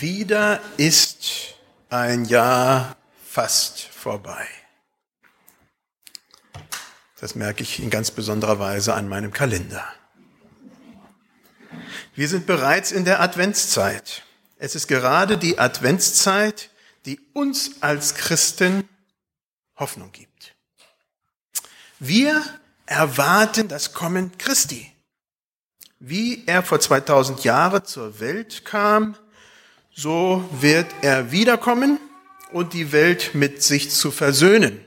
Wieder ist ein Jahr fast vorbei. Das merke ich in ganz besonderer Weise an meinem Kalender. Wir sind bereits in der Adventszeit. Es ist gerade die Adventszeit, die uns als Christen Hoffnung gibt. Wir erwarten das Kommen Christi. Wie er vor 2000 Jahren zur Welt kam, so wird er wiederkommen und die Welt mit sich zu versöhnen.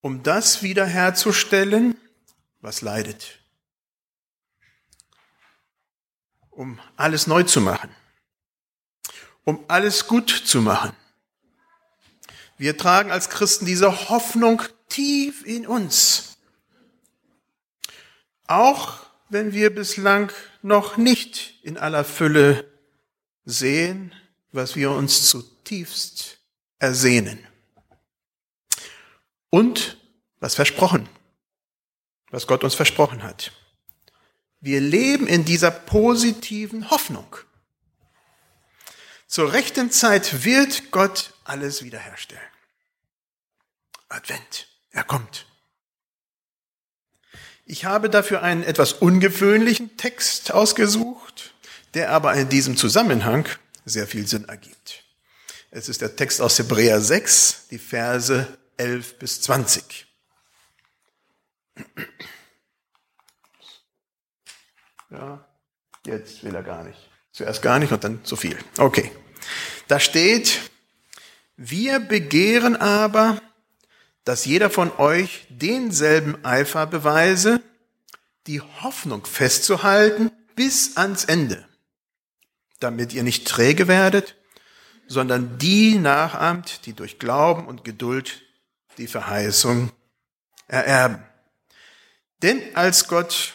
Um das wiederherzustellen, was leidet. Um alles neu zu machen. Um alles gut zu machen. Wir tragen als Christen diese Hoffnung tief in uns. Auch wenn wir bislang noch nicht in aller Fülle sehen, was wir uns zutiefst ersehnen. Und was versprochen, was Gott uns versprochen hat. Wir leben in dieser positiven Hoffnung. Zur rechten Zeit wird Gott alles wiederherstellen. Advent, er kommt. Ich habe dafür einen etwas ungewöhnlichen Text ausgesucht, der aber in diesem Zusammenhang sehr viel Sinn ergibt. Es ist der Text aus Hebräer 6, die Verse 11 bis 20. Ja, jetzt will er gar nicht. Zuerst gar nicht und dann zu viel. Okay. Da steht, wir begehren aber, dass jeder von euch denselben Eifer beweise, die Hoffnung festzuhalten bis ans Ende, damit ihr nicht träge werdet, sondern die nachahmt, die durch Glauben und Geduld die Verheißung ererben. Denn als Gott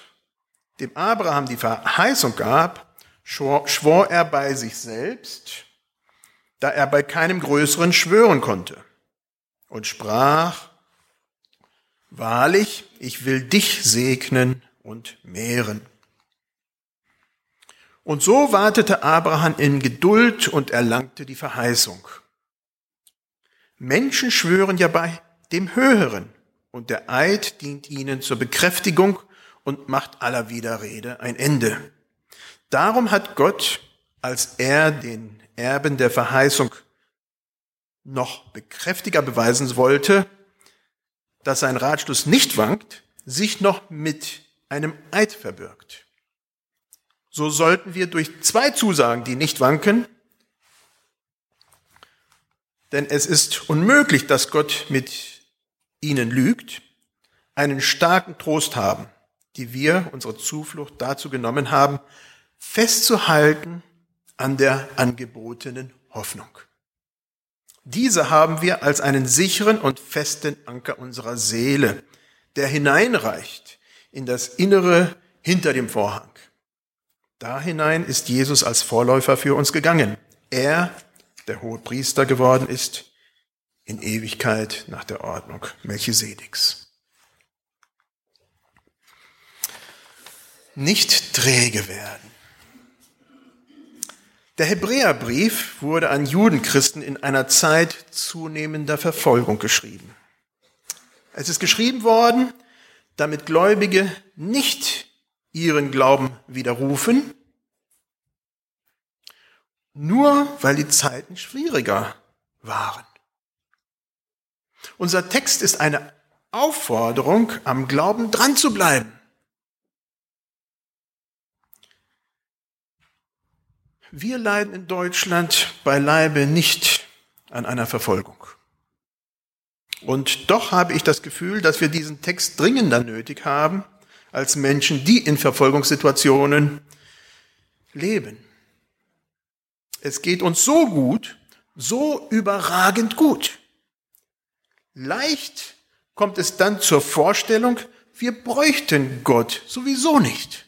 dem Abraham die Verheißung gab, schwor, schwor er bei sich selbst, da er bei keinem Größeren schwören konnte und sprach, Wahrlich, ich will dich segnen und mehren. Und so wartete Abraham in Geduld und erlangte die Verheißung. Menschen schwören ja bei dem Höheren und der Eid dient ihnen zur Bekräftigung und macht aller Widerrede ein Ende. Darum hat Gott, als er den Erben der Verheißung noch bekräftiger beweisen wollte, dass sein Ratschluss nicht wankt, sich noch mit einem Eid verbirgt. So sollten wir durch zwei Zusagen, die nicht wanken, denn es ist unmöglich, dass Gott mit ihnen lügt, einen starken Trost haben, die wir unsere Zuflucht dazu genommen haben, festzuhalten an der angebotenen Hoffnung. Diese haben wir als einen sicheren und festen Anker unserer Seele, der hineinreicht in das Innere hinter dem Vorhang. Da hinein ist Jesus als Vorläufer für uns gegangen. Er, der hohe Priester geworden ist, in Ewigkeit nach der Ordnung Melchisedeks. Nicht träge werden. Der Hebräerbrief wurde an Judenchristen in einer Zeit zunehmender Verfolgung geschrieben. Es ist geschrieben worden, damit Gläubige nicht ihren Glauben widerrufen, nur weil die Zeiten schwieriger waren. Unser Text ist eine Aufforderung, am Glauben dran zu bleiben. Wir leiden in Deutschland beileibe nicht an einer Verfolgung. Und doch habe ich das Gefühl, dass wir diesen Text dringender nötig haben als Menschen, die in Verfolgungssituationen leben. Es geht uns so gut, so überragend gut. Leicht kommt es dann zur Vorstellung, wir bräuchten Gott sowieso nicht.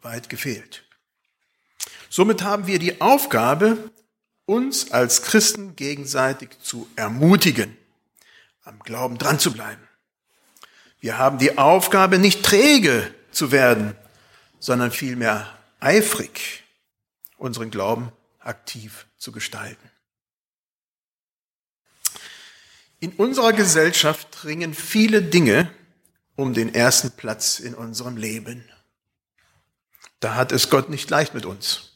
Weit gefehlt. Somit haben wir die Aufgabe, uns als Christen gegenseitig zu ermutigen, am Glauben dran zu bleiben. Wir haben die Aufgabe, nicht träge zu werden, sondern vielmehr eifrig unseren Glauben aktiv zu gestalten. In unserer Gesellschaft ringen viele Dinge um den ersten Platz in unserem Leben. Da hat es Gott nicht leicht mit uns.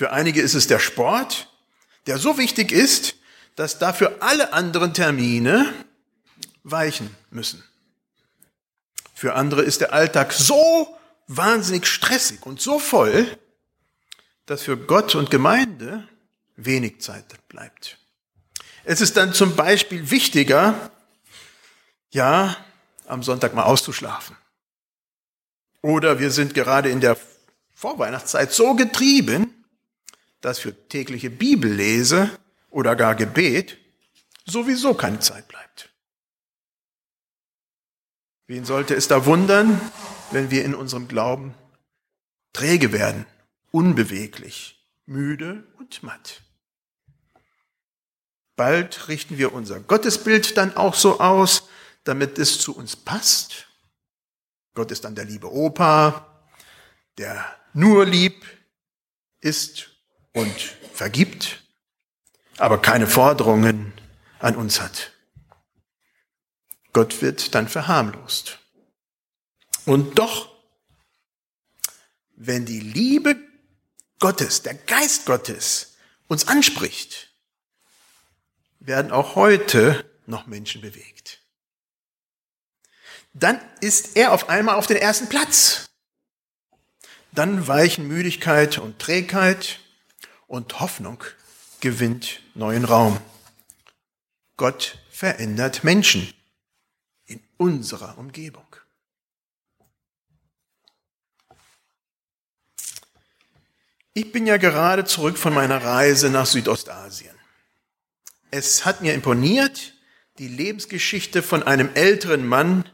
Für einige ist es der Sport, der so wichtig ist, dass dafür alle anderen Termine weichen müssen. Für andere ist der Alltag so wahnsinnig stressig und so voll, dass für Gott und Gemeinde wenig Zeit bleibt. Es ist dann zum Beispiel wichtiger, ja, am Sonntag mal auszuschlafen. Oder wir sind gerade in der Vorweihnachtszeit so getrieben, dass für tägliche Bibellese oder gar Gebet sowieso keine Zeit bleibt. Wen sollte es da wundern, wenn wir in unserem Glauben träge werden, unbeweglich, müde und matt? Bald richten wir unser Gottesbild dann auch so aus, damit es zu uns passt. Gott ist dann der liebe Opa, der nur lieb ist und vergibt, aber keine Forderungen an uns hat. Gott wird dann verharmlost. Und doch, wenn die Liebe Gottes, der Geist Gottes uns anspricht, werden auch heute noch Menschen bewegt. Dann ist er auf einmal auf den ersten Platz. Dann weichen Müdigkeit und Trägheit und Hoffnung gewinnt neuen Raum. Gott verändert Menschen in unserer Umgebung. Ich bin ja gerade zurück von meiner Reise nach Südostasien. Es hat mir imponiert, die Lebensgeschichte von einem älteren Mann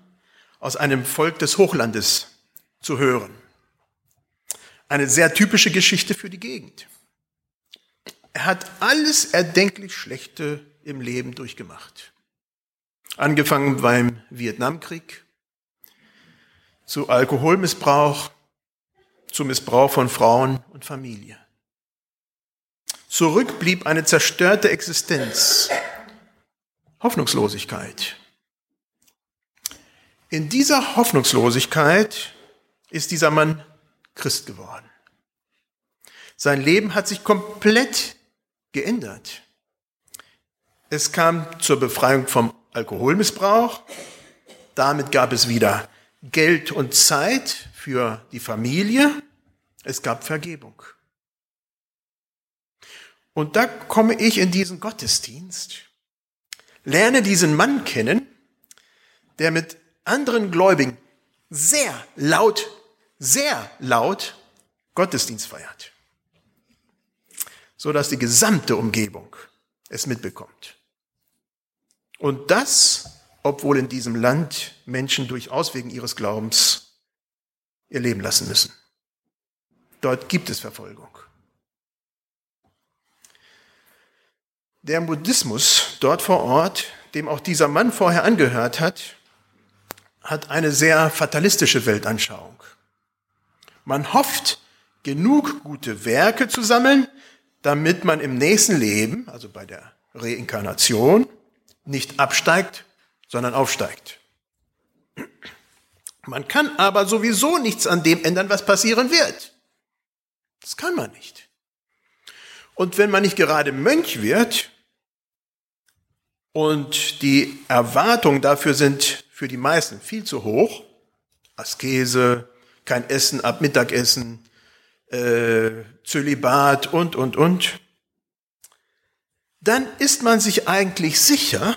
aus einem Volk des Hochlandes zu hören. Eine sehr typische Geschichte für die Gegend. Er hat alles erdenklich Schlechte im Leben durchgemacht. Angefangen beim Vietnamkrieg, zu Alkoholmissbrauch, zu Missbrauch von Frauen und Familie. Zurück blieb eine zerstörte Existenz, Hoffnungslosigkeit. In dieser Hoffnungslosigkeit ist dieser Mann Christ geworden. Sein Leben hat sich komplett geändert. Es kam zur Befreiung vom Alkoholmissbrauch. Damit gab es wieder Geld und Zeit für die Familie. Es gab Vergebung. Und da komme ich in diesen Gottesdienst, lerne diesen Mann kennen, der mit anderen Gläubigen sehr laut, sehr laut Gottesdienst feiert so dass die gesamte Umgebung es mitbekommt. Und das, obwohl in diesem Land Menschen durchaus wegen ihres Glaubens ihr Leben lassen müssen. Dort gibt es Verfolgung. Der Buddhismus dort vor Ort, dem auch dieser Mann vorher angehört hat, hat eine sehr fatalistische Weltanschauung. Man hofft, genug gute Werke zu sammeln, damit man im nächsten Leben, also bei der Reinkarnation, nicht absteigt, sondern aufsteigt. Man kann aber sowieso nichts an dem ändern, was passieren wird. Das kann man nicht. Und wenn man nicht gerade Mönch wird und die Erwartungen dafür sind für die meisten viel zu hoch, Askese, kein Essen ab Mittagessen, äh, Zölibat und, und, und, dann ist man sich eigentlich sicher,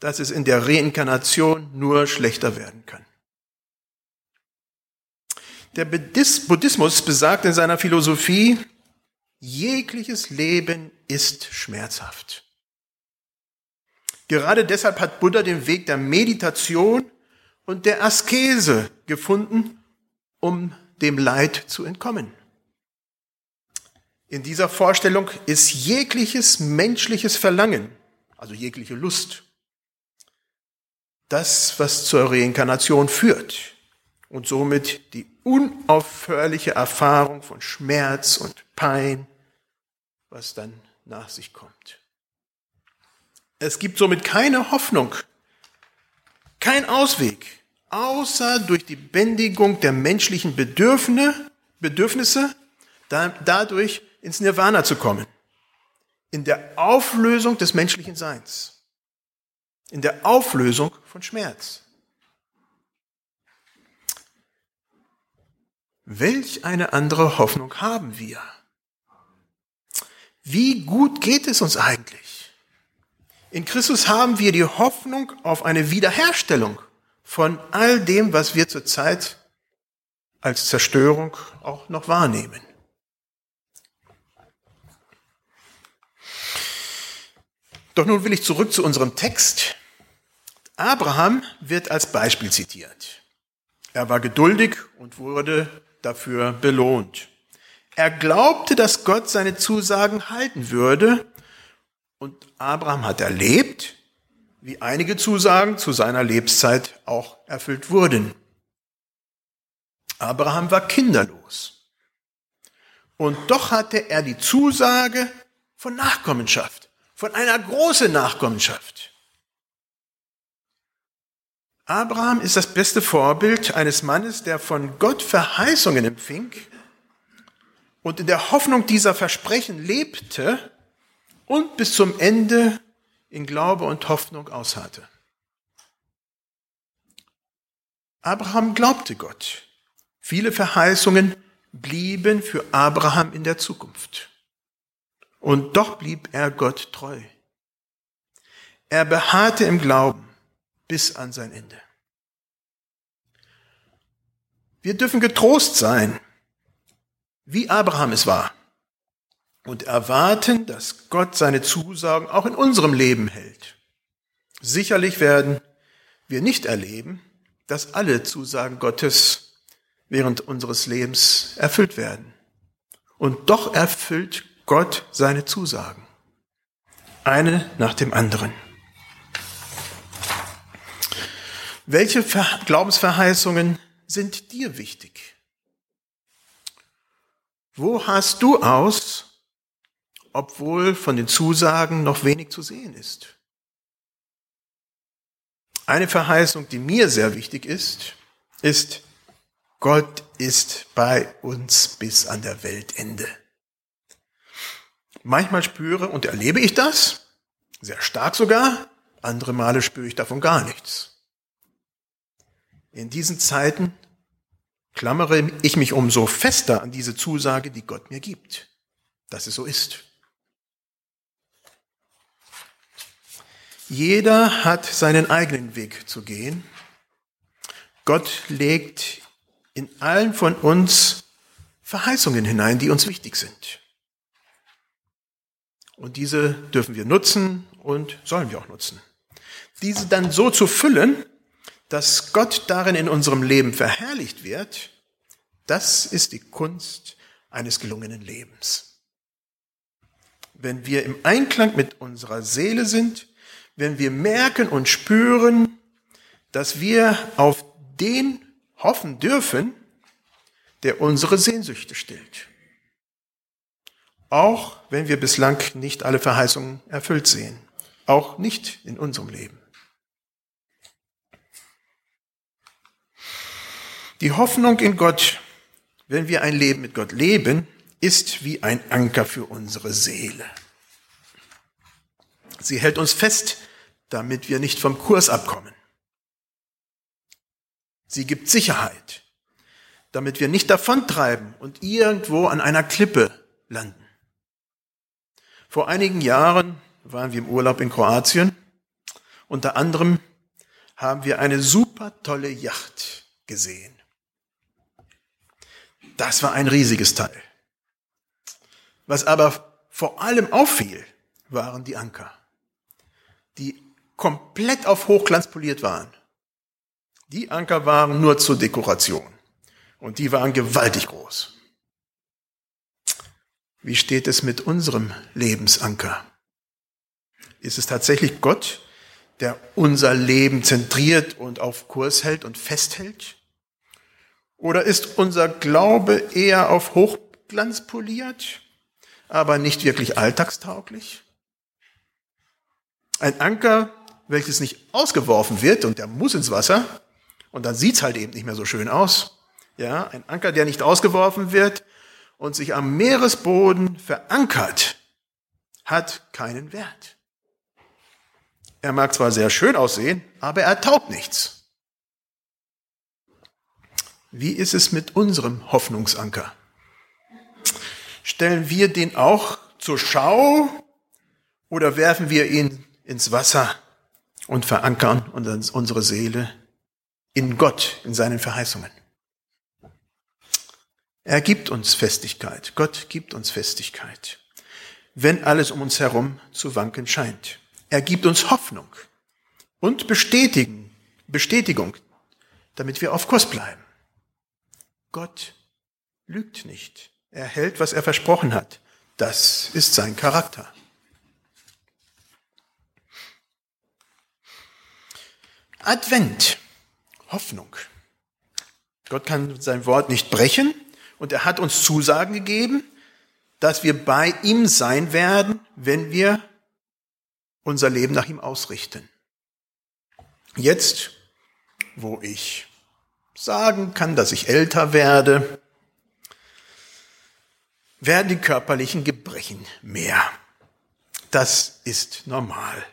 dass es in der Reinkarnation nur schlechter werden kann. Der Buddhismus besagt in seiner Philosophie, jegliches Leben ist schmerzhaft. Gerade deshalb hat Buddha den Weg der Meditation und der Askese gefunden, um dem Leid zu entkommen. In dieser Vorstellung ist jegliches menschliches Verlangen, also jegliche Lust, das, was zur Reinkarnation führt und somit die unaufhörliche Erfahrung von Schmerz und Pein, was dann nach sich kommt. Es gibt somit keine Hoffnung, kein Ausweg, außer durch die Bändigung der menschlichen Bedürfnisse, dadurch ins Nirvana zu kommen. In der Auflösung des menschlichen Seins. In der Auflösung von Schmerz. Welch eine andere Hoffnung haben wir? Wie gut geht es uns eigentlich? In Christus haben wir die Hoffnung auf eine Wiederherstellung von all dem, was wir zurzeit als Zerstörung auch noch wahrnehmen. Doch nun will ich zurück zu unserem Text. Abraham wird als Beispiel zitiert. Er war geduldig und wurde dafür belohnt. Er glaubte, dass Gott seine Zusagen halten würde und Abraham hat erlebt, wie einige Zusagen zu seiner Lebenszeit auch erfüllt wurden. Abraham war kinderlos. Und doch hatte er die Zusage von Nachkommenschaft, von einer großen Nachkommenschaft. Abraham ist das beste Vorbild eines Mannes, der von Gott Verheißungen empfing und in der Hoffnung dieser Versprechen lebte und bis zum Ende in Glaube und Hoffnung ausharrte. Abraham glaubte Gott. Viele Verheißungen blieben für Abraham in der Zukunft. Und doch blieb er Gott treu. Er beharrte im Glauben bis an sein Ende. Wir dürfen getrost sein, wie Abraham es war und erwarten, dass Gott seine Zusagen auch in unserem Leben hält. Sicherlich werden wir nicht erleben, dass alle Zusagen Gottes während unseres Lebens erfüllt werden. Und doch erfüllt Gott seine Zusagen. Eine nach dem anderen. Welche Glaubensverheißungen sind dir wichtig? Wo hast du aus, obwohl von den Zusagen noch wenig zu sehen ist. Eine Verheißung, die mir sehr wichtig ist, ist, Gott ist bei uns bis an der Weltende. Manchmal spüre und erlebe ich das, sehr stark sogar, andere Male spüre ich davon gar nichts. In diesen Zeiten klammere ich mich umso fester an diese Zusage, die Gott mir gibt, dass es so ist. Jeder hat seinen eigenen Weg zu gehen. Gott legt in allen von uns Verheißungen hinein, die uns wichtig sind. Und diese dürfen wir nutzen und sollen wir auch nutzen. Diese dann so zu füllen, dass Gott darin in unserem Leben verherrlicht wird, das ist die Kunst eines gelungenen Lebens. Wenn wir im Einklang mit unserer Seele sind, wenn wir merken und spüren, dass wir auf den hoffen dürfen, der unsere Sehnsüchte stillt. Auch wenn wir bislang nicht alle Verheißungen erfüllt sehen. Auch nicht in unserem Leben. Die Hoffnung in Gott, wenn wir ein Leben mit Gott leben, ist wie ein Anker für unsere Seele. Sie hält uns fest, damit wir nicht vom Kurs abkommen. Sie gibt Sicherheit, damit wir nicht davontreiben und irgendwo an einer Klippe landen. Vor einigen Jahren waren wir im Urlaub in Kroatien. Unter anderem haben wir eine super tolle Yacht gesehen. Das war ein riesiges Teil. Was aber vor allem auffiel, waren die Anker die komplett auf Hochglanz poliert waren. Die Anker waren nur zur Dekoration. Und die waren gewaltig groß. Wie steht es mit unserem Lebensanker? Ist es tatsächlich Gott, der unser Leben zentriert und auf Kurs hält und festhält? Oder ist unser Glaube eher auf Hochglanz poliert, aber nicht wirklich alltagstauglich? Ein Anker, welches nicht ausgeworfen wird und der muss ins Wasser und dann sieht's halt eben nicht mehr so schön aus. Ja, ein Anker, der nicht ausgeworfen wird und sich am Meeresboden verankert, hat keinen Wert. Er mag zwar sehr schön aussehen, aber er taugt nichts. Wie ist es mit unserem Hoffnungsanker? Stellen wir den auch zur Schau oder werfen wir ihn ins Wasser und verankern unsere Seele in Gott, in seinen Verheißungen? Er gibt uns Festigkeit. Gott gibt uns Festigkeit, wenn alles um uns herum zu wanken scheint. Er gibt uns Hoffnung und Bestätigen, Bestätigung, damit wir auf Kurs bleiben. Gott lügt nicht. Er hält, was er versprochen hat. Das ist sein Charakter. Advent, Hoffnung. Gott kann sein Wort nicht brechen und er hat uns Zusagen gegeben, dass wir bei ihm sein werden, wenn wir unser Leben nach ihm ausrichten. Jetzt, wo ich sagen kann, dass ich älter werde, werden die körperlichen Gebrechen mehr. Das ist normal.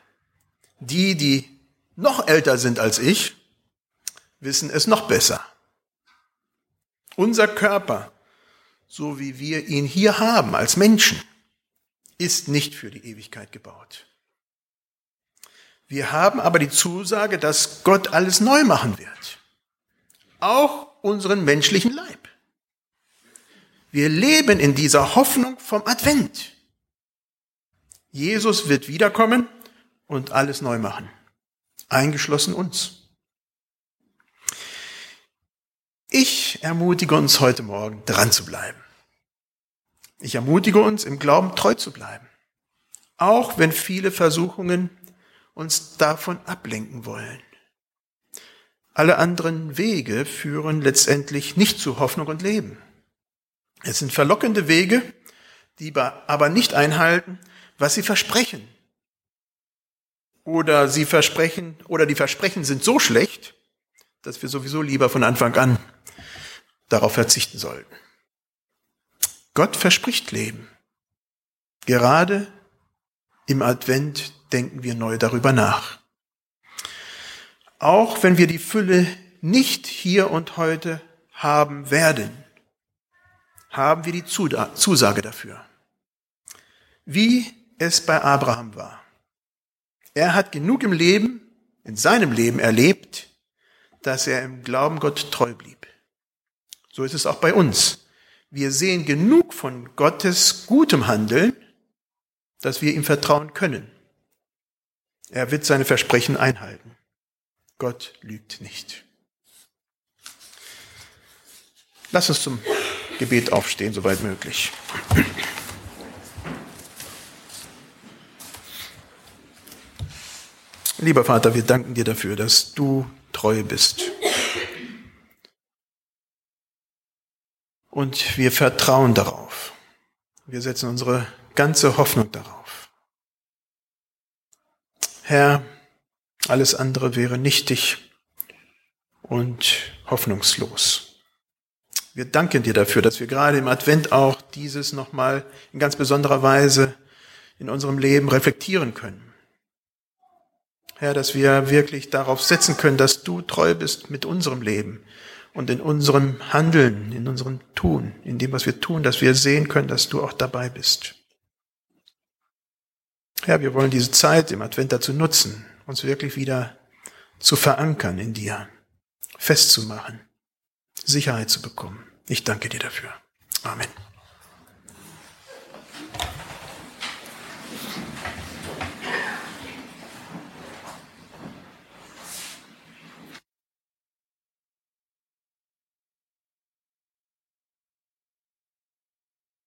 Die, die noch älter sind als ich, wissen es noch besser. Unser Körper, so wie wir ihn hier haben als Menschen, ist nicht für die Ewigkeit gebaut. Wir haben aber die Zusage, dass Gott alles neu machen wird. Auch unseren menschlichen Leib. Wir leben in dieser Hoffnung vom Advent. Jesus wird wiederkommen und alles neu machen. Eingeschlossen uns. Ich ermutige uns heute Morgen, dran zu bleiben. Ich ermutige uns, im Glauben treu zu bleiben. Auch wenn viele Versuchungen uns davon ablenken wollen. Alle anderen Wege führen letztendlich nicht zu Hoffnung und Leben. Es sind verlockende Wege, die aber nicht einhalten, was sie versprechen. Oder sie versprechen, oder die Versprechen sind so schlecht, dass wir sowieso lieber von Anfang an darauf verzichten sollten. Gott verspricht Leben. Gerade im Advent denken wir neu darüber nach. Auch wenn wir die Fülle nicht hier und heute haben werden, haben wir die Zusage dafür. Wie es bei Abraham war. Er hat genug im Leben, in seinem Leben erlebt, dass er im Glauben Gott treu blieb. So ist es auch bei uns. Wir sehen genug von Gottes gutem Handeln, dass wir ihm vertrauen können. Er wird seine Versprechen einhalten. Gott lügt nicht. Lass uns zum Gebet aufstehen, soweit möglich. Lieber Vater, wir danken dir dafür, dass du treu bist. Und wir vertrauen darauf. Wir setzen unsere ganze Hoffnung darauf. Herr, alles andere wäre nichtig und hoffnungslos. Wir danken dir dafür, dass wir gerade im Advent auch dieses nochmal in ganz besonderer Weise in unserem Leben reflektieren können. Herr, dass wir wirklich darauf setzen können, dass du treu bist mit unserem Leben und in unserem Handeln, in unserem Tun, in dem, was wir tun, dass wir sehen können, dass du auch dabei bist. Herr, wir wollen diese Zeit im Advent dazu nutzen, uns wirklich wieder zu verankern in dir, festzumachen, Sicherheit zu bekommen. Ich danke dir dafür. Amen.